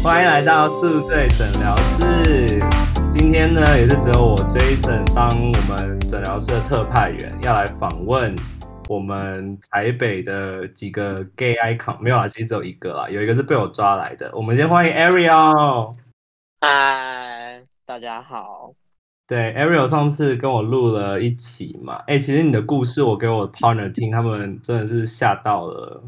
欢迎来到宿醉诊疗室。今天呢，也是只有我 Jason 当我们诊疗室的特派员，要来访问我们台北的几个 gay icon。没有啊，其实只有一个啦，有一个是被我抓来的。我们先欢迎 Ariel。嗨，大家好。对，Ariel 上次跟我录了一期嘛，哎，其实你的故事我给我 partner 听，他们真的是吓到了。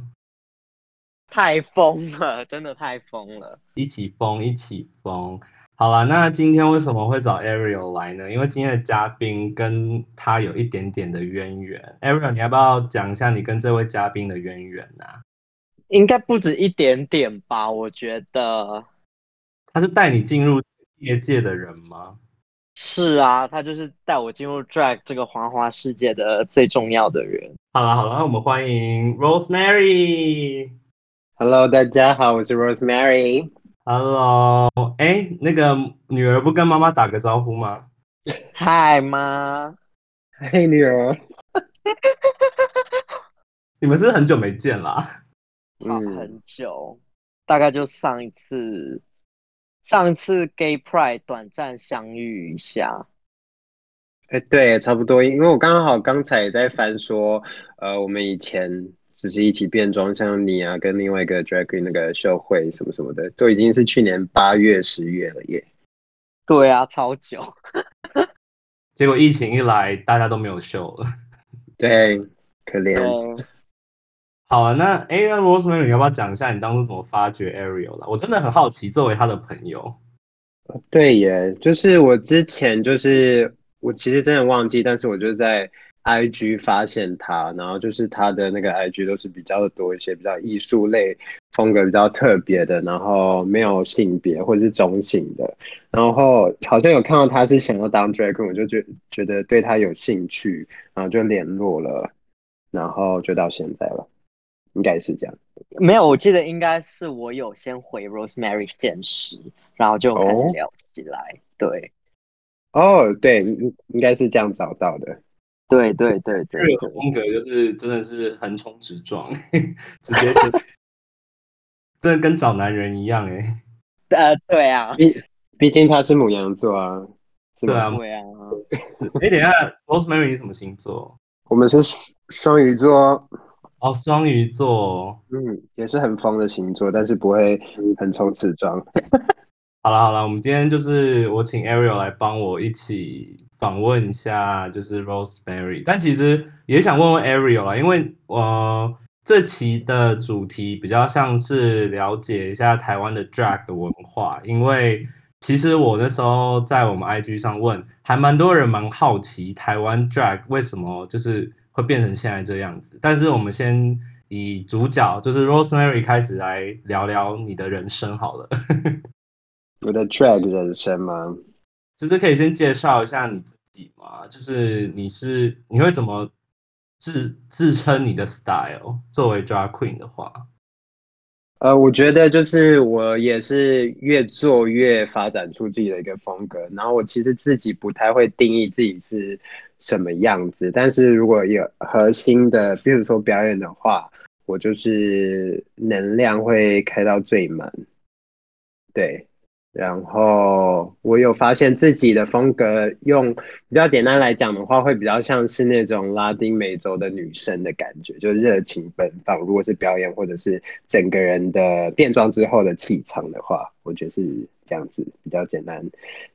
太疯了，真的太疯了！一起疯，一起疯。好了，那今天为什么会找 Ariel 来呢？因为今天的嘉宾跟他有一点点的渊源。Ariel，你要不要讲一下你跟这位嘉宾的渊源呢？应该不止一点点吧？我觉得他是带你进入业界的人吗？是啊，他就是带我进入 drag 这个花花世界的最重要的人。好了好了，那我们欢迎 Rosemary。Hello，大家好，我是 Rosemary。Hello，哎，那个女儿不跟妈妈打个招呼吗？嗨妈，嗨女儿。你们是很久没见啦？嗯，很久，大概就上一次，上一次 Gay Pride 短暂相遇一下。哎，对，差不多，因为我刚好刚才也在翻说，呃，我们以前。就是一起变装，像你啊，跟另外一个 drag queen 那个秀会什么什么的，都已经是去年八月、十月了耶。对啊，超久。结果疫情一来，大家都没有秀了。对，可怜。好啊，那哎，那 Rosemary，你要不要讲一下你当初怎么发掘 Ariel 的？我真的很好奇，作为他的朋友。对耶，就是我之前就是我其实真的忘记，但是我就在。I G 发现他，然后就是他的那个 I G 都是比较多一些比较艺术类风格比较特别的，然后没有性别或者是中性的，然后好像有看到他是想要当 drag，我就觉觉得对他有兴趣，然后就联络了，然后就到现在了，应该是这样。没有，我记得应该是我有先回 Rosemary 现实，然后就开始聊起来。对，哦，对，应该是这样找到的。对对对对，风格就是真的是横冲直撞，直接是，真的跟找男人一样哎。呃，对啊，毕毕竟他是母羊座啊，对啊，对啊。哎，等一下，Rosemary 你什么星座？我们是双鱼座。哦，双鱼座，嗯，也是很疯的星座，但是不会横冲直撞。好了好了，我们今天就是我请 Ariel 来帮我一起。访问一下就是 Rosemary，但其实也想问问 Ariel 啦，因为我这期的主题比较像是了解一下台湾的 drag 的文化，因为其实我那时候在我们 IG 上问，还蛮多人蛮好奇台湾 drag 为什么就是会变成现在这样子。但是我们先以主角就是 Rosemary 开始来聊聊你的人生好了。我的 drag 人生吗？其实可以先介绍一下你自己嘛，就是你是你会怎么自自称你的 style？作为 drag queen 的话，呃，我觉得就是我也是越做越发展出自己的一个风格，然后我其实自己不太会定义自己是什么样子，但是如果有核心的，比如说表演的话，我就是能量会开到最满，对。然后我有发现自己的风格，用比较简单来讲的话，会比较像是那种拉丁美洲的女生的感觉，就热情奔放。如果是表演或者是整个人的变装之后的气场的话，我觉得是这样子比较简单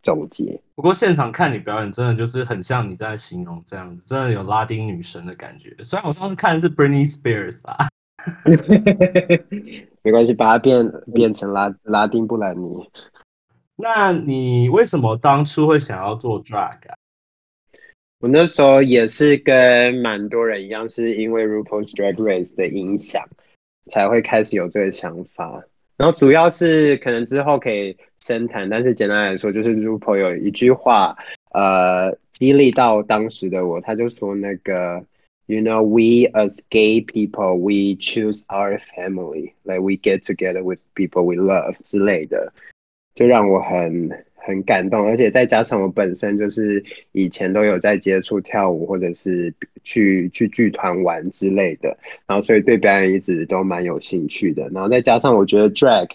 总结。不过现场看你表演，真的就是很像你在形容这样子，真的有拉丁女神的感觉。虽然我上次看的是 Britney Spears 啦，没关系，把它变变成拉拉丁布兰妮。那你为什么当初会想要做 drag？我那时候也是跟蛮多人一样，是因为 RuPaul's Drag Race 的影响，才会开始有这个想法。然后主要是可能之后可以深谈，但是简单来说，就是 RuPaul 有一句话，呃，激励到当时的我，他就说那个，You know, we as gay people, we choose our family, like we get together with people we love 之类的。就让我很很感动，而且再加上我本身就是以前都有在接触跳舞，或者是去去剧团玩之类的，然后所以对表演一直都蛮有兴趣的。然后再加上我觉得 drag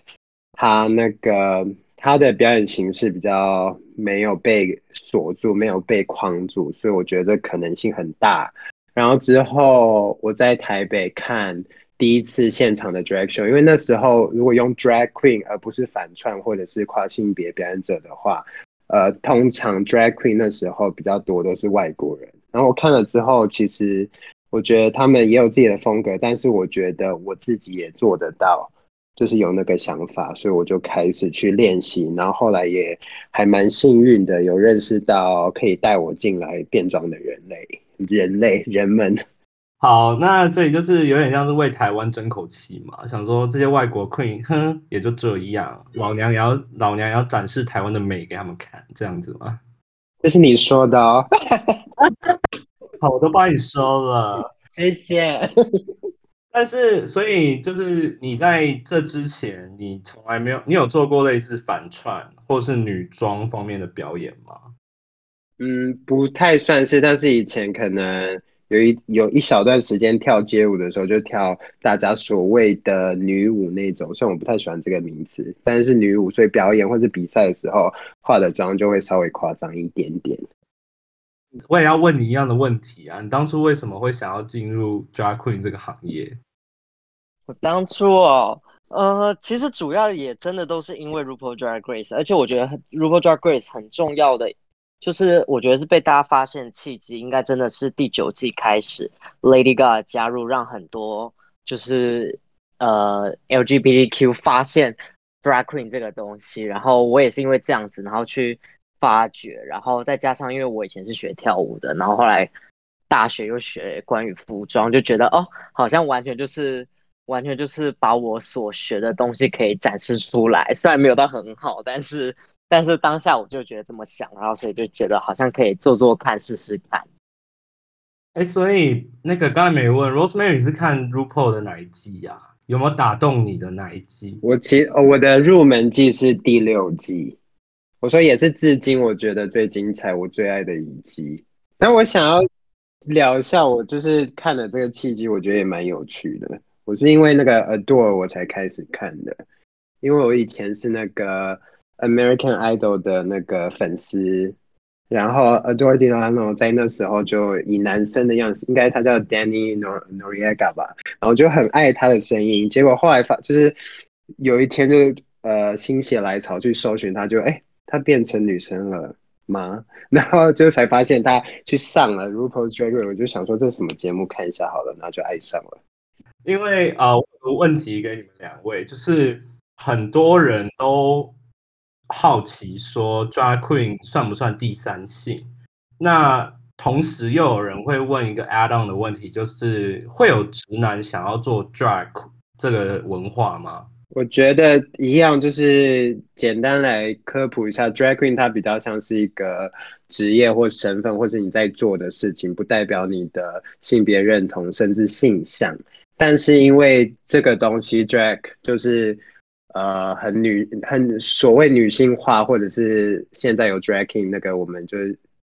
他那个他的表演形式比较没有被锁住，没有被框住，所以我觉得可能性很大。然后之后我在台北看第一次现场的 drag show，因为那时候如果用 drag queen 而不是反串或者是跨性别表演者的话，呃，通常 drag queen 那时候比较多都是外国人。然后我看了之后，其实我觉得他们也有自己的风格，但是我觉得我自己也做得到，就是有那个想法，所以我就开始去练习。然后后来也还蛮幸运的，有认识到可以带我进来变装的人类、人类人们。好，那这里就是有点像是为台湾争口气嘛，想说这些外国 queen，哼，也就这样，老娘也要老娘也要展示台湾的美给他们看，这样子吗？这是你说的哦，好，我都帮你说了。谢谢。但是，所以就是你在这之前，你从来没有，你有做过类似反串或是女装方面的表演吗？嗯，不太算是，但是以前可能有一有一小段时间跳街舞的时候，就跳大家所谓的女舞那种，虽然我不太喜欢这个名词，但是女舞，所以表演或者比赛的时候化的妆就会稍微夸张一点点。我也要问你一样的问题啊，你当初为什么会想要进入 drag queen 这个行业？我当初哦，呃，其实主要也真的都是因为 RuPaul Drag Race，而且我觉得 RuPaul Drag Race 很重要的，就是我觉得是被大家发现契机，应该真的是第九季开始，Lady Gaga 加入，让很多就是呃 LGBTQ 发现 drag queen 这个东西，然后我也是因为这样子，然后去。发掘，然后再加上，因为我以前是学跳舞的，然后后来大学又学关于服装，就觉得哦，好像完全就是完全就是把我所学的东西可以展示出来。虽然没有到很好，但是但是当下我就觉得这么想，然后所以就觉得好像可以做做看，试试看。哎，所以那个刚才没问，Rosemary 是看 RuPaul 的哪一季呀？有没有打动你的哪一季？我其我的入门季是第六季。我说也是至今我觉得最精彩、我最爱的一季。那我想要聊一下，我就是看了这个契机，我觉得也蛮有趣的。我是因为那个 Adore 我才开始看的，因为我以前是那个 American Idol 的那个粉丝，然后 Adore Delano 在那时候就以男生的样子，应该他叫 Danny Nor Noriega 吧，然后就很爱他的声音。结果后来发就是有一天就呃心血来潮去搜寻他，就哎。他变成女生了吗？然后就才发现他去上了 RuPaul's Drag Race，我就想说这是什么节目，看一下好了，然后就爱上了。因为啊，有问题给你们两位，就是很多人都好奇说 Drag Queen 算不算第三性？那同时又有人会问一个 add on 的问题，就是会有直男想要做 Drag 这个文化吗？我觉得一样，就是简单来科普一下，drag queen 它比较像是一个职业或身份，或是你在做的事情，不代表你的性别认同甚至性向。但是因为这个东西，drag 就是呃很女很所谓女性化，或者是现在有 dragging 那个，我们就。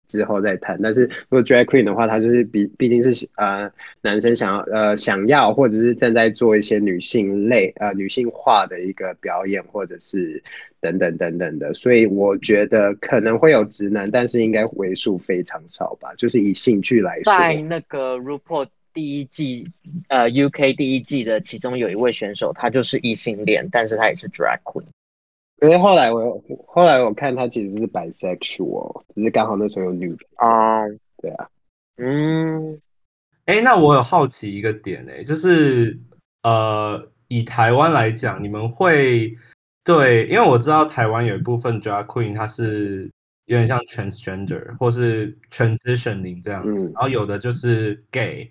之后再谈，但是如果 drag queen 的话，他就是比毕竟是呃男生想要呃想要或者是正在做一些女性类呃女性化的一个表演，或者是等等等等的，所以我觉得可能会有直男，但是应该为数非常少吧，就是以兴趣来说。在那个 RuPaul 第一季呃 UK 第一季的其中有一位选手，他就是异性恋，但是他也是 drag queen。可是后来我后来我看他其实是 bisexual，只是刚好那时候有女啊，对啊，嗯，哎，那我有好奇一个点哎，就是呃，以台湾来讲，你们会对，因为我知道台湾有一部分 drag queen，它是有点像 transgender 或是 transitioning 这样子，然后有的就是 gay，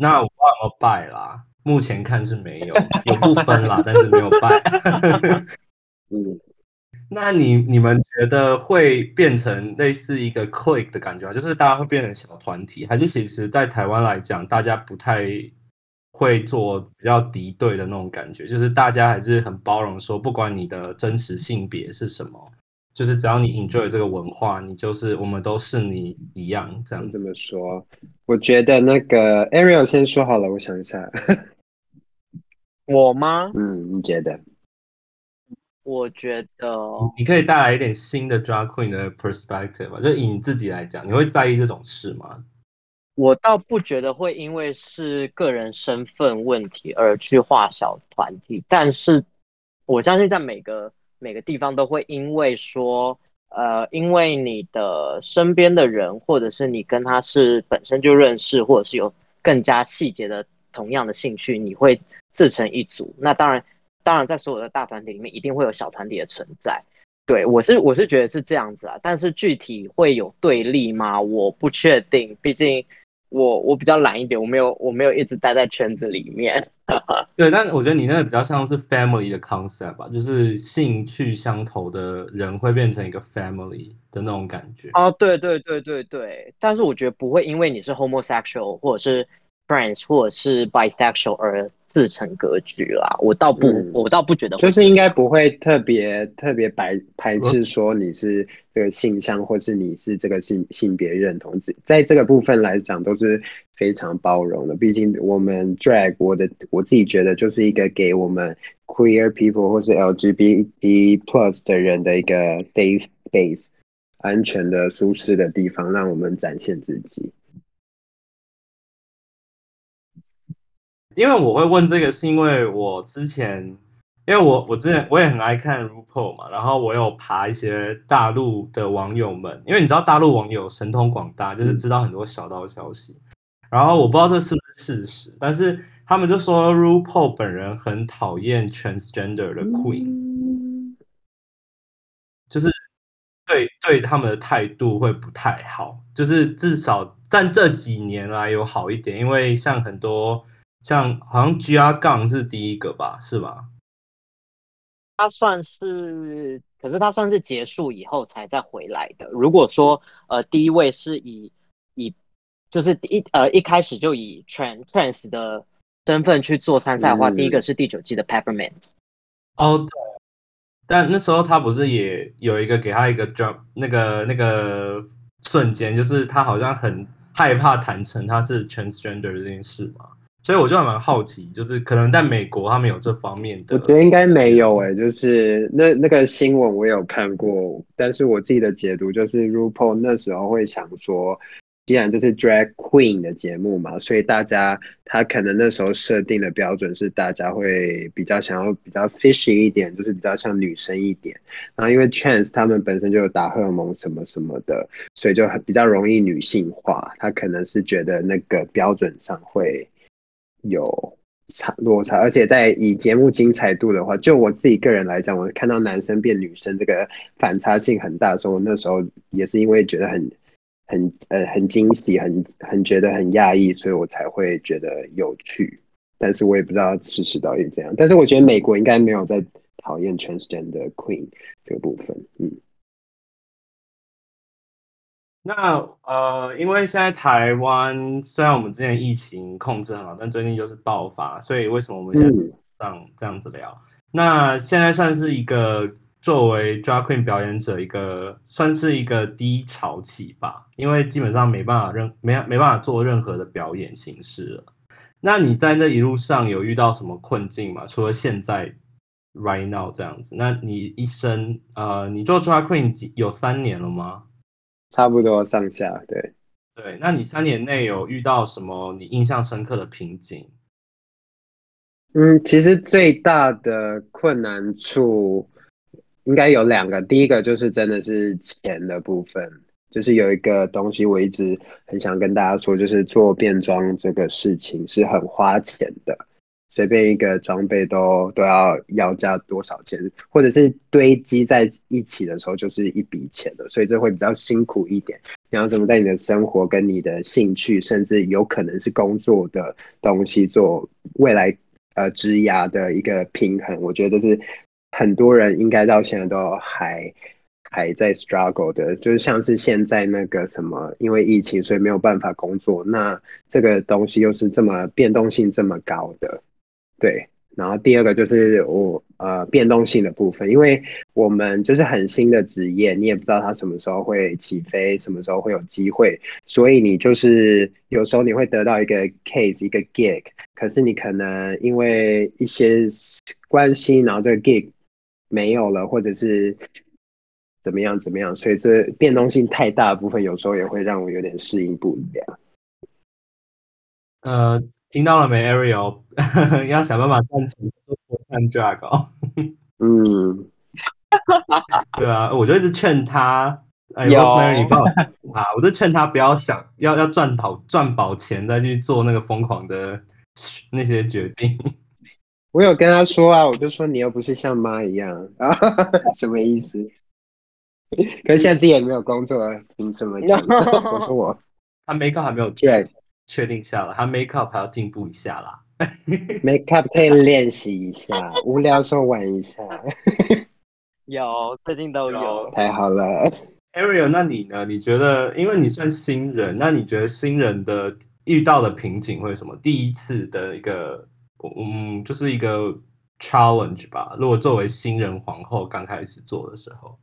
那我不知道有没有拜啦，目前看是没有，有不分啦，但是没有拜。嗯，那你你们觉得会变成类似一个 click 的感觉吗？就是大家会变成小团体，还是其实在台湾来讲，大家不太会做比较敌对的那种感觉？就是大家还是很包容，说不管你的真实性别是什么，就是只要你 enjoy 这个文化，你就是我们都是你一样这样。这么说，我觉得那个 Ariel 先说好了，我想一下，我吗？嗯，你觉得？我觉得你可以带来一点新的 drag queen 的 perspective 吧，就以你自己来讲，你会在意这种事吗？我倒不觉得会因为是个人身份问题而去划小团体，但是我相信在每个每个地方都会因为说，呃，因为你的身边的人，或者是你跟他是本身就认识，或者是有更加细节的同样的兴趣，你会自成一组。那当然，当然在所有的大团体里面，一定会有小团体的存在。对我是我是觉得是这样子啊，但是具体会有对立吗？我不确定，毕竟。我我比较懒一点，我没有我没有一直待在圈子里面。对，但我觉得你那个比较像是 family 的 concept 吧，就是兴趣相投的人会变成一个 family 的那种感觉。哦，对对对对对，但是我觉得不会因为你是 homosexual 或者是。Friends 或者是 bisexual 而自成格局啦，我倒不，我倒不觉得，就是应该不会特别特别排排斥说你是这个性向，或是你是这个性性别认同，在这个部分来讲都是非常包容的。毕竟我们 drag 我的我自己觉得就是一个给我们 queer people 或是 LGBT plus 的人的一个 safe base，安全的、舒适的地方，让我们展现自己。因为我会问这个，是因为我之前，因为我我之前我也很爱看 RuPaul 嘛，然后我有爬一些大陆的网友们，因为你知道大陆网友神通广大，就是知道很多小道消息，然后我不知道这是不是事实，但是他们就说 RuPaul 本人很讨厌 transgender 的 queen，就是对对他们的态度会不太好，就是至少但这几年来有好一点，因为像很多。像好像 G R 杠是第一个吧，是吧？他算是，可是他算是结束以后才再回来的。如果说呃第一位是以以就是一呃一开始就以 trans trans 的身份去做参赛的话，第一个是第九季的 Peppermint。哦，对。但那时候他不是也有一个给他一个 jump 那个那个瞬间，就是他好像很害怕坦诚他是 transgender 这件事嘛。所以我就蛮好奇，就是可能在美国他们有这方面的，我觉得应该没有诶，就是那那个新闻我有看过，但是我自己的解读就是 RuPaul 那时候会想说，既然这是 Drag Queen 的节目嘛，所以大家他可能那时候设定的标准是大家会比较想要比较 fishy 一点，就是比较像女生一点，然后因为 Chance 他们本身就有打荷尔蒙什么什么的，所以就很比较容易女性化，他可能是觉得那个标准上会。有差落差，而且在以节目精彩度的话，就我自己个人来讲，我看到男生变女生这个反差性很大的时候，那时候也是因为觉得很很呃很惊喜，很很觉得很讶异，所以我才会觉得有趣。但是我也不知道事实到底怎样。但是我觉得美国应该没有在讨厌 transgender queen 这个部分，嗯。那呃，因为现在台湾虽然我们之前疫情控制很好，但最近就是爆发，所以为什么我们现在这样这样子聊？那现在算是一个作为 drag queen 表演者一个算是一个低潮期吧，因为基本上没办法任没没办法做任何的表演形式了。那你在那一路上有遇到什么困境吗？除了现在 right now 这样子，那你一生呃，你做 drag queen 有三年了吗？差不多上下，对对。那你三年内有遇到什么你印象深刻的瓶颈？嗯，其实最大的困难处应该有两个。第一个就是真的是钱的部分，就是有一个东西我一直很想跟大家说，就是做变装这个事情是很花钱的。随便一个装备都都要要价多少钱，或者是堆积在一起的时候就是一笔钱了，所以这会比较辛苦一点。你要怎么在你的生活跟你的兴趣，甚至有可能是工作的东西做未来呃职涯的一个平衡？我觉得是很多人应该到现在都还还在 struggle 的，就是像是现在那个什么，因为疫情所以没有办法工作，那这个东西又是这么变动性这么高的。对，然后第二个就是我呃变动性的部分，因为我们就是很新的职业，你也不知道它什么时候会起飞，什么时候会有机会，所以你就是有时候你会得到一个 case 一个 gig，可是你可能因为一些关系，然后这个 gig 没有了，或者是怎么样怎么样，所以这变动性太大的部分，有时候也会让我有点适应不良。呃，听到了没，Ariel？要想办法赚钱做看 drag 哦。嗯，对啊，我就一直劝他，哎有，Rosemary，你不要啊，我就劝他不要想要要赚好赚饱钱再去做那个疯狂的那些决定。我有跟他说啊，我就说你又不是像妈一样啊，什么意思？可是现在自己也没有工作，凭什么讲？我说我他 make up 还没有对确定下了，他 make up 还要进步一下啦。make up 可以练习一下，无聊时候玩一下，有最近都有。太好了。Ariel，那你呢？你觉得，因为你算新人，那你觉得新人的遇到的瓶颈会是什么？第一次的一个，嗯，就是一个 challenge 吧。如果作为新人皇后刚开始做的时候，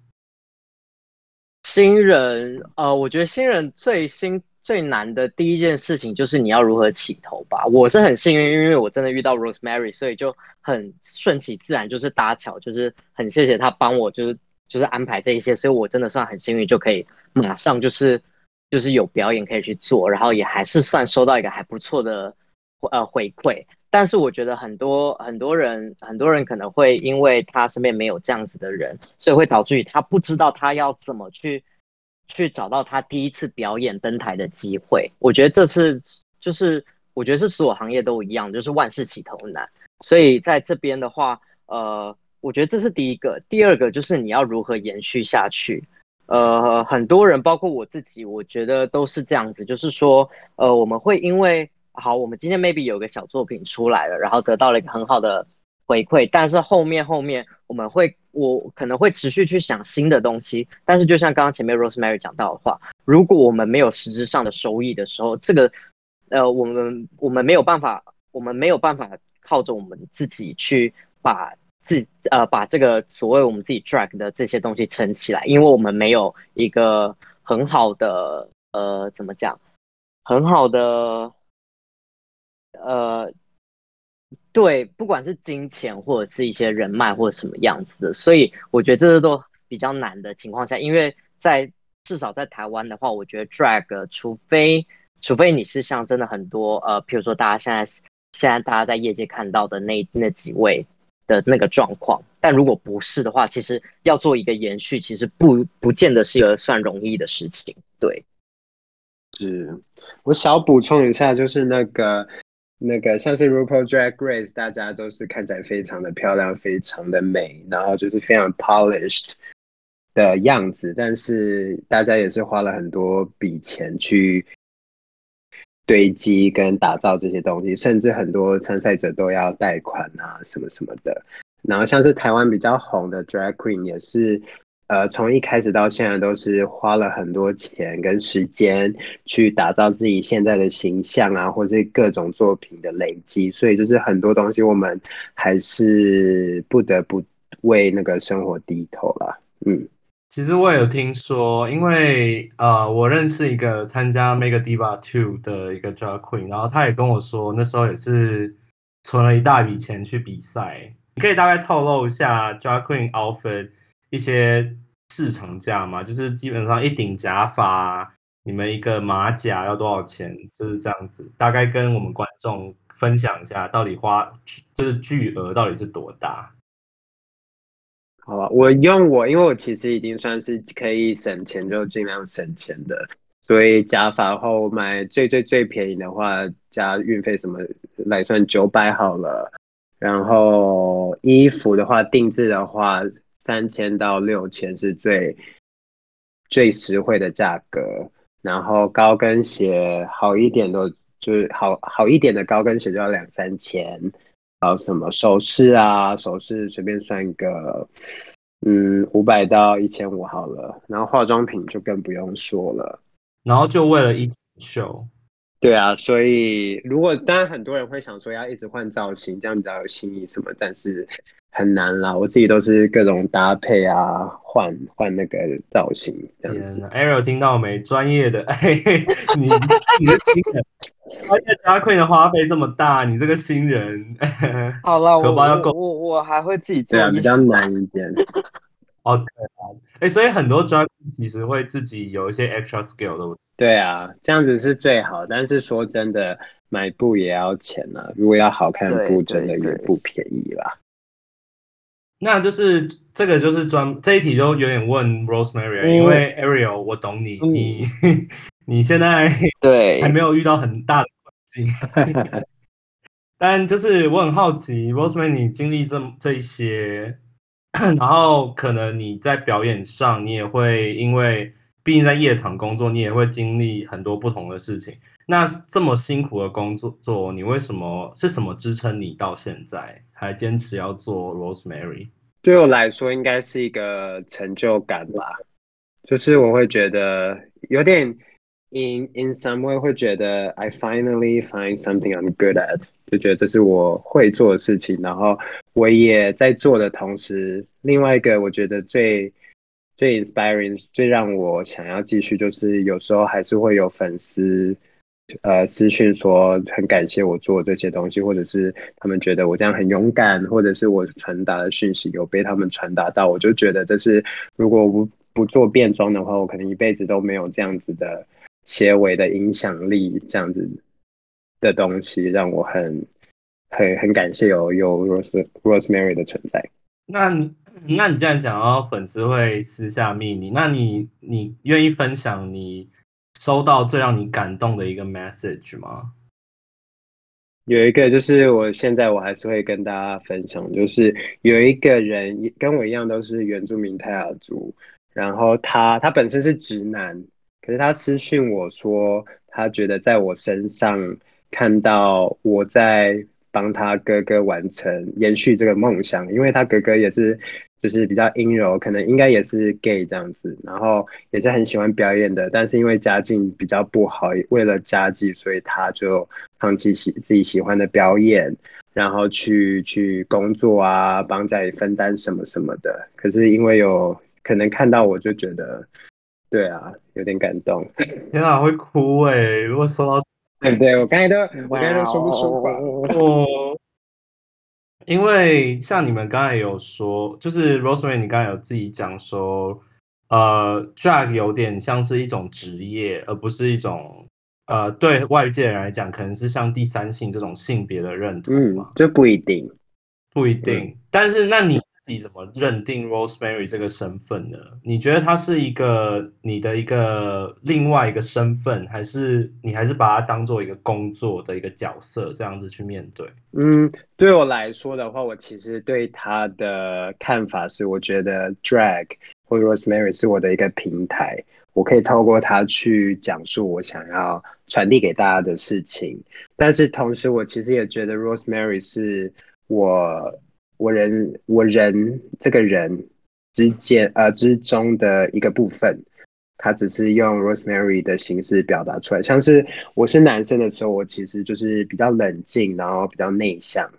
新人，呃，我觉得新人最新最难的第一件事情就是你要如何起头吧。我是很幸运，因为我真的遇到 Rosemary，所以就很顺其自然，就是搭桥，就是很谢谢他帮我，就是就是安排这一些，所以我真的算很幸运，就可以马上就是就是有表演可以去做，然后也还是算收到一个还不错的呃回馈。但是我觉得很多很多人很多人可能会因为他身边没有这样子的人，所以会导致于他不知道他要怎么去去找到他第一次表演登台的机会。我觉得这次就是我觉得是所有行业都一样，就是万事起头难。所以在这边的话，呃，我觉得这是第一个。第二个就是你要如何延续下去。呃，很多人包括我自己，我觉得都是这样子，就是说，呃，我们会因为好，我们今天 maybe 有个小作品出来了，然后得到了一个很好的回馈，但是后面后面我们会，我可能会持续去想新的东西，但是就像刚刚前面 Rosemary 讲到的话，如果我们没有实质上的收益的时候，这个，呃，我们我们没有办法，我们没有办法靠着我们自己去把自呃把这个所谓我们自己 drag 的这些东西撑起来，因为我们没有一个很好的呃怎么讲，很好的。呃，对，不管是金钱或者是一些人脉或者什么样子的，所以我觉得这是都比较难的情况下，因为在至少在台湾的话，我觉得 drag，除非除非你是像真的很多呃，譬如说大家现在现在大家在业界看到的那那几位的那个状况，但如果不是的话，其实要做一个延续，其实不不见得是一个算容易的事情。对，是我想补充一下，就是那个那个像是 RuPaul Drag Race，大家都是看起来非常的漂亮，非常的美，然后就是非常 polished 的样子，但是大家也是花了很多笔钱去堆积跟打造这些东西，甚至很多参赛者都要贷款啊什么什么的。然后像是台湾比较红的 Drag Queen 也是。呃，从一开始到现在都是花了很多钱跟时间去打造自己现在的形象啊，或者各种作品的累积，所以就是很多东西我们还是不得不为那个生活低头啦。嗯，其实我有听说，因为呃，我认识一个参加 Mega Diva Two 的一个 drag queen，然后他也跟我说，那时候也是存了一大笔钱去比赛。你可以大概透露一下 drag queen outfit 一些市场价嘛？就是基本上一顶假发，你们一个马甲要多少钱？就是这样子，大概跟我们观众分享一下，到底花就是巨额到底是多大？好吧，我用我，因为我其实已经算是可以省钱就尽量省钱的，所以假发后买最最最便宜的话，加运费什么来算九百好了。然后衣服的话，定制的话。三千到六千是最最实惠的价格，然后高跟鞋好一点的，就是好好一点的高跟鞋就要两三千，还有什么首饰啊，首饰随便算一个，嗯，五百到一千五好了，然后化妆品就更不用说了，然后就为了一秀。对啊，所以如果当然很多人会想说要一直换造型，这样比较有新意什么，但是。很难啦，我自己都是各种搭配啊，换换那个造型这样子。Ariel 听到没？专业的，哎，你你是新人，而且 drag queen 的花费这么大，你这个新人，好了，我荷包要够我我我还会自己做对啊，比较。难一点。哦，对啊，哎，所以很多 queen 其实会自己有一些 extra skill 的。对啊，这样子是最好。但是说真的，买布也要钱啊。如果要好看的布，真的也不便宜啦。那就是这个就是专这一题就有点问 Rosemary，、因为 Ariel 我懂你，嗯。你 你现在对。还没有遇到很大的困境，但就是我很好奇，Rosemary 你经历这这一些，然后可能你在表演上，你也会因为毕竟在夜场工作，你也会经历很多不同的事情。那这么辛苦的工作，做你为什么是什么支撑你到现在还坚持要做 Rosemary？对我来说，应该是一个成就感吧。就是我会觉得有点 in in some way 会觉得 I finally find something I'm good at，就觉得这是我会做的事情，然后我也在做的同时，另外一个我觉得最最 inspiring、最让我想要继续，就是有时候还是会有粉丝。呃，私讯说很感谢我做这些东西，或者是他们觉得我这样很勇敢，或者是我传达的讯息有被他们传达到，我就觉得这是如果我不不做变装的话，我可能一辈子都没有这样子的结尾的影响力，这样子的东西让我很很很感谢有有 Rose Rosemary 的存在。那那你既然讲到粉丝会私下密你，那你你愿意分享你收到最让你感动的一个 message 吗？有一个就是我现在我还是会跟大家分享，就是有一个人跟我一样都是原住民泰雅族，然后他他本身是直男，可是他私讯我说他觉得在我身上看到我在帮他哥哥完成延续这个梦想，因为他哥哥也是就是比较阴柔，可能应该也是 gay 这样子，然后也是很喜欢表演的，但是因为家境比较不好，为了家计，所以他就放弃喜自己喜欢的表演，然后去去工作啊，帮家里分担什么什么的。可是因为有可能看到我就觉得，对啊，有点感动，天啊，会哭哎、如果说到对不对？我刚才都我刚才都说不出话。哦，因为像你们刚才有说，就是 Rosemary，你刚才有自己讲说，呃，drag 有点像是一种职业，而不是一种呃，对外界人来讲，可能是像第三性这种性别的认同嗯嘛，，这不一定。不一定。但是那你你怎么认定 Rosemary 这个身份呢？你觉得它是一个你的一个另外一个身份，还是你还是把它当做一个工作的一个角色这样子去面对？嗯，对我来说的话，我其实对他的看法是，我觉得 drag 或 Rosemary 是我的一个平台，我可以透过它去讲述我想要传递给大家的事情。但是同时，我其实也觉得 Rosemary 是我我人我人这个人之间呃之中的一个部分。他只是用 Rosemary 的形式表达出来，像是我是男生的时候，我其实就是比较冷静，然后比较内向，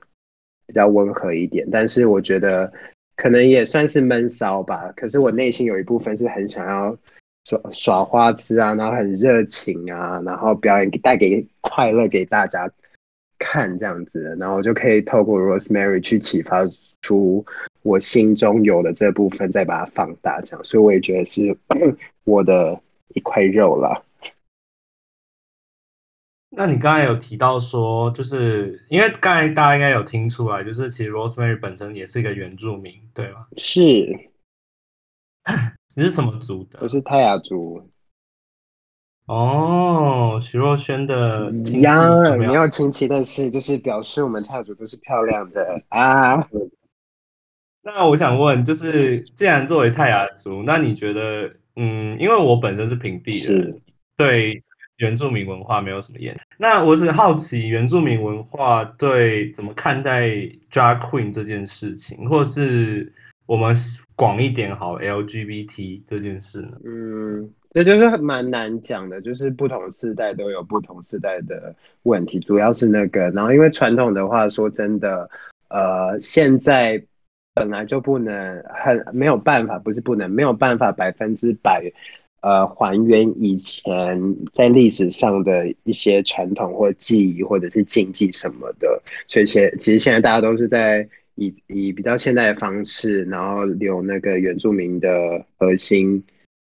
比较温和一点。但是我觉得可能也算是闷骚吧。可是我内心有一部分是很想要耍耍花痴啊，然后很热情啊，然后表演带给快乐给大家看这样子，然后我就可以透过 Rosemary 去启发出我心中有的这部分，再把它放大，这样，所以我也觉得是 我的一块肉啦。那你刚才有提到说，就是因为刚才大家应该有听出来，就是其实 Rosemary 本身也是一个原住民，对吗？是，你是什么族的？我是泰雅族。哦，徐若瑄的亲戚没有亲戚，但是就是表示我们泰雅族都是漂亮的啊。那我想问，就是既然作为泰雅族，那你觉得，嗯，因为我本身是平地人是，对原住民文化没有什么研究。那我只好奇，原住民文化对怎么看待 drag queen 这件事情，或是我们广一点好 LGBT 这件事呢？嗯，这就是蛮难讲的，就是不同时代都有不同时代的问题，主要是那个，然后因为传统的话，说真的，呃，现在本来就不能很没有办法，不是不能没有办法百分之百，呃还原以前在历史上的一些传统或记忆或者是禁忌什么的，所以现其实现在大家都是在以以比较现代的方式，然后留那个原住民的核心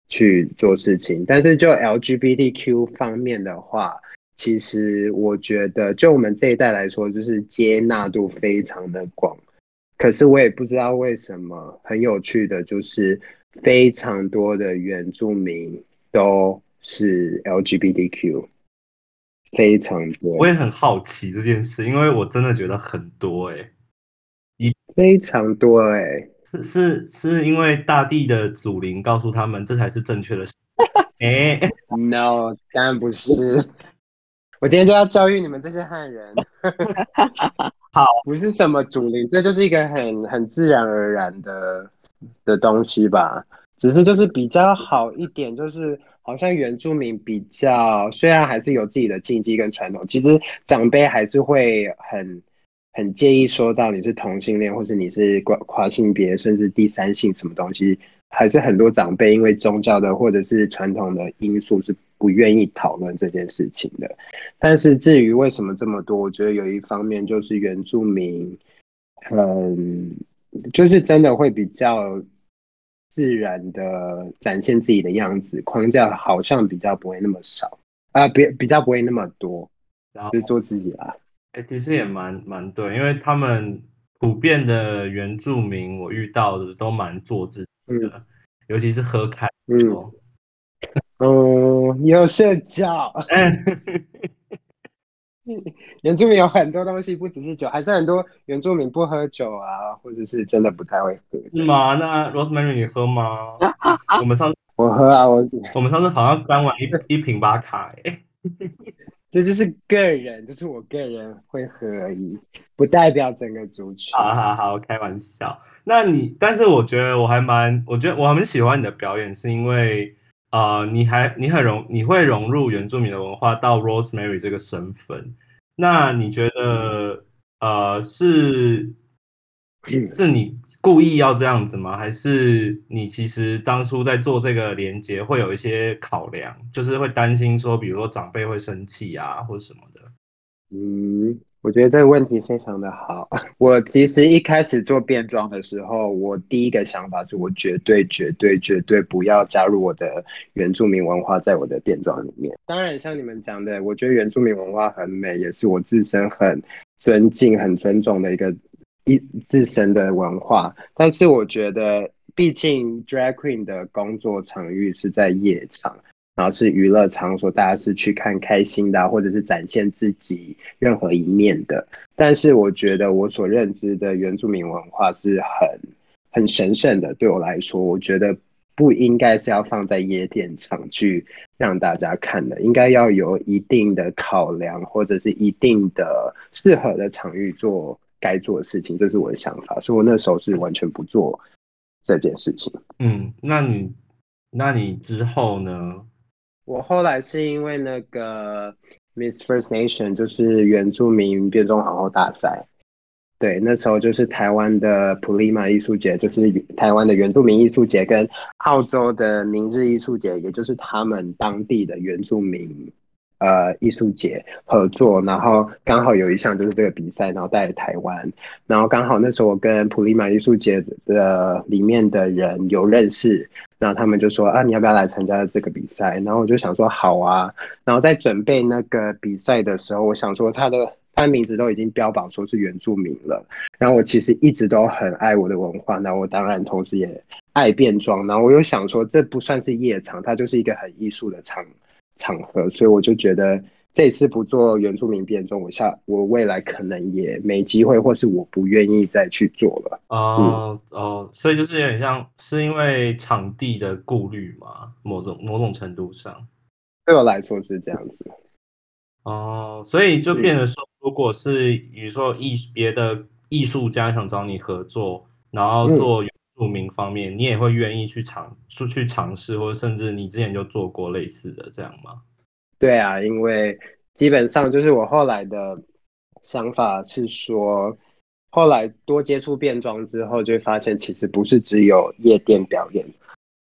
去做事情。但是就 LGBTQ 方面的话，其实我觉得就我们这一代来说，就是接纳度非常的广。可是我也不知道为什么，很有趣的就是非常多的原住民都是 LGBTQ，非常多。我也很好奇这件事，因为我真的觉得很多哎、非常多哎、是是是因为大地的祖灵告诉他们这才是正确的事。哎、No，当然不是。我今天就要教育你们这些汉人。好，不是什么祖灵，这就是一个很很自然而然的的东西吧。只是就是比较好一点，就是好像原住民比较，虽然还是有自己的禁忌跟传统，其实长辈还是会很很介意说到你是同性恋，或是你是跨跨性别，甚至第三性什么东西，还是很多长辈因为宗教的或者是传统的因素是不愿意讨论这件事情的。但是至于为什么这么多，我觉得有一方面就是原住民嗯就是真的会比较自然的展现自己的样子，框架好像比较不会那么少啊，比比较不会那么多，然后就做自己啦。哎、其实也蛮蛮对，因为他们普遍的原住民，我遇到的都蛮做自己的，尤其是喝开的时候。嗯，有社交，嗯，原住民有很多东西，不只是酒，还是很多原住民不喝酒啊，或者是真的不太会喝。是吗？那 Rosemary 你喝吗？我们上次我喝啊，我我们上次好像干完一一瓶巴卡、欸，这就是个人，这是我个人会喝而已，不代表整个族群。好好好，开玩笑。那你，但是我觉得我还蛮，我觉得我很喜欢你的表演，是因为啊，你还你很融，你会融入原住民的文化到 Rosemary 这个身份。那你觉得呃是是你故意要这样子吗？还是你其实当初在做这个连接会有一些考量，就是会担心说，比如说长辈会生气啊，或者什么的？嗯，我觉得这个问题非常的好。我其实一开始做变装的时候，我第一个想法是我绝对、绝对、绝对不要加入我的原住民文化在我的变装里面。当然，像你们讲的，我觉得原住民文化很美，也是我自身很尊敬、很尊重的一个一自身的文化。但是我觉得，毕竟 drag queen 的工作场域是在夜场。然后是娱乐场所，大家是去看开心的，或者是展现自己任何一面的。但是我觉得我所认知的原住民文化是很很神圣的，对我来说，我觉得不应该是要放在夜店场去让大家看的，应该要有一定的考量，或者是一定的适合的场域做该做的事情，这是我的想法。所以我那时候是完全不做这件事情。嗯，那你那你之后呢？我后来是因为那个 Miss First Nation，就是原住民变装皇后大赛，对，那时候就是台湾的普利马艺术节，就是台湾的原住民艺术节，跟澳洲的明日艺术节，也就是他们当地的原住民呃艺术节合作，然后刚好有一项就是这个比赛，然后带来台湾，然后刚好那时候我跟普利马艺术节的里面的人有认识。然后他们就说啊，你要不要来参加这个比赛？然后我就想说好啊。然后在准备那个比赛的时候，我想说他的他的名字都已经标榜说是原住民了。然后我其实一直都很爱我的文化，那我当然同时也爱变装。然后我又想说，这不算是夜场，它就是一个很艺术的场场合，所以我就觉得这次不做原住民变装，我下我未来可能也没机会，或是我不愿意再去做了。哦、哦，所以就是有点像是因为场地的顾虑嘛，某种某种程度上。对我来说是这样子。哦，所以就变得说，如果是比如说艺别的艺术家想找你合作，然后做原著名方面，你也会愿意去尝出去尝试，或者甚至你之前就做过类似的这样吗？对啊，因为基本上就是我后来的想法是说，后来多接触变装之后，就会发现其实不是只有夜店表演，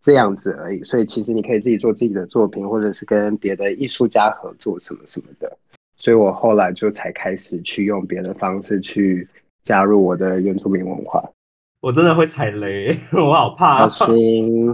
这样子而已。所以其实你可以自己做自己的作品，或者是跟别的艺术家合作什么什么的。所以我后来就才开始去用别的方式去加入我的原住民文化。我真的会踩雷，我好怕。好心，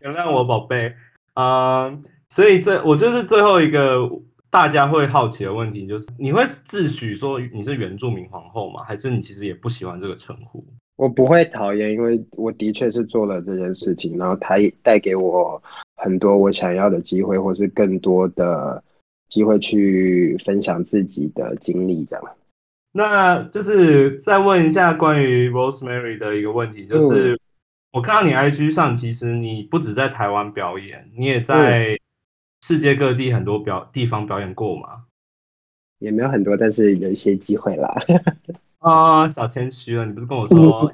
原谅我，宝贝。嗯，所以这我就是最后一个大家会好奇的问题，就是你会自诩说你是原住民皇后吗？还是你其实也不喜欢这个称呼？我不会讨厌，因为我的确是做了这件事情，然后它也带给我很多我想要的机会，或是更多的机会去分享自己的经历，这样。那就是再问一下关于 Rosemary 的一个问题，就是我看到你 IG 上，其实你不止在台湾表演，你也在世界各地很多表地方表演过嘛？也没有很多，但是有一些机会啦。啊，小谦虚了，你不是跟我说？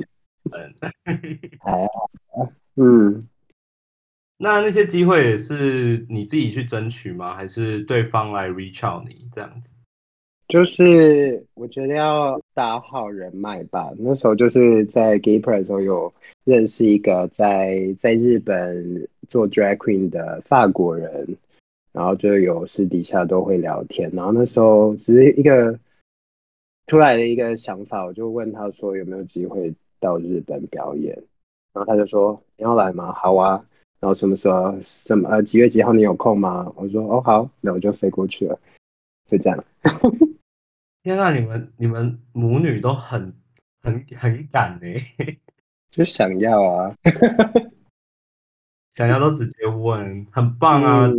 嗯，还嗯，那那些机会也是你自己去争取吗？还是对方来 reach out 你这样子？就是我觉得要打好人脉吧。那时候就是在 Gay Pride 时候有认识一个在在日本做 Drag Queen 的法国人，然后就有私底下都会聊天。然后那时候只是一个突然的一个想法，我就问他说有没有机会到日本表演，然后他就说你要来吗？好啊。然后什么时候什么呃几月几号你有空吗？我说哦好，那我就飞过去了，就这样。天啊，你们你们母女都很很很敢呢，就想要啊，想要都直接问，很棒啊。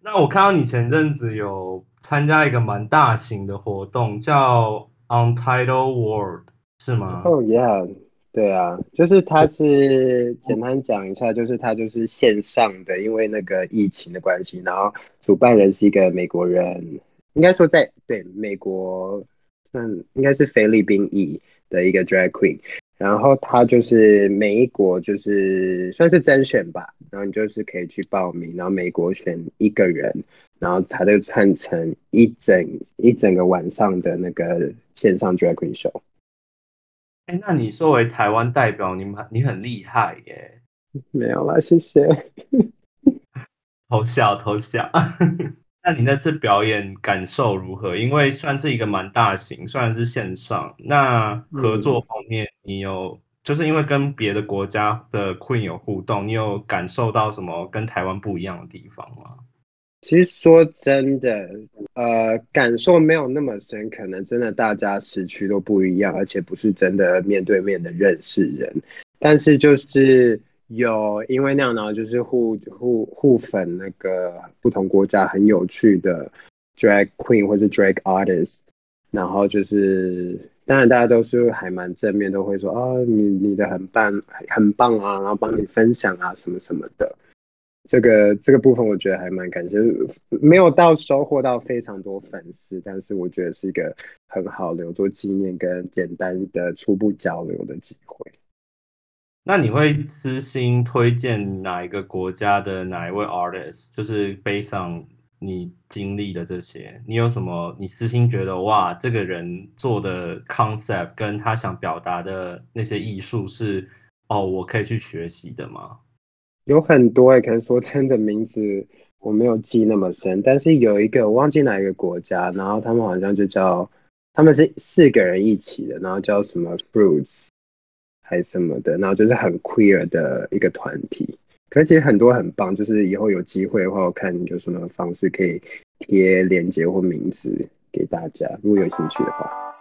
那我看到你前阵子有参加一个蛮大型的活动，叫 Untitled World，是吗？哦，Yeah。对啊，就是他是简单讲一下，就是他就是线上的，因为那个疫情的关系，然后主办人是一个美国人，应该说在对美国，嗯，应该是菲律宾裔的一个 drag queen，然后他就是每一国就是算是甄选吧，然后你就是可以去报名，然后美国选一个人，然后他就串成一整一整个晚上的那个线上 drag queen show。哎，那你作为台湾代表，你们你很厉害耶！没有啦，谢谢。偷笑偷笑。那你那次表演感受如何？因为算是一个蛮大型，虽然是线上，那合作方面，你有就是因为跟别的国家的 Queen 有互动，你有感受到什么跟台湾不一样的地方吗？其实说真的，呃，感受没有那么深，可能真的大家时区都不一样，而且不是真的面对面的认识人。但是就是有因为那样，然后就是互互互粉那个不同国家很有趣的 drag queen 或者 drag artist，然后就是当然大家都是还蛮正面，都会说哦，你你的很棒很棒啊，然后帮你分享啊什么什么的。这个这个部分我觉得还蛮感谢，没有到收获到非常多粉丝，但是我觉得是一个很好留作纪念跟简单的初步交流的机会。那你会私心推荐哪一个国家的哪一位 artist？就是背上你经历的这些，你有什么你私心觉得哇，这个人做的 concept 跟他想表达的那些艺术是哦，我可以去学习的吗？有很多诶，可能说真的名字我没有记那么深，但是有一个我忘记哪一个国家，然后他们好像就叫他们是四个人一起的，然后叫什么 Fruits 还是什么的，然后就是很 queer 的一个团体。可是其实很多很棒，就是以后有机会的话，我看有什么方式可以贴链接或名字给大家，如果有兴趣的话。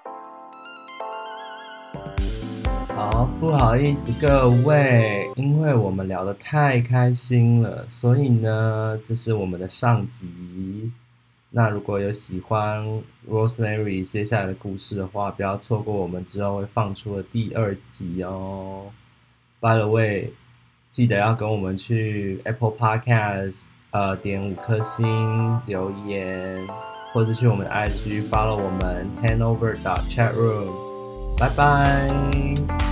好，不好意思各位，因为我们聊得太开心了，所以呢，这是我们的上集。那如果有喜欢 Rosemary 接下来的故事的话，不要错过我们之后会放出的第二集哦。By the way，记得要跟我们去 Apple Podcast 呃点五颗星留言，或者去我们的 IG 随后我们 Hanover 的 chat room。拜拜。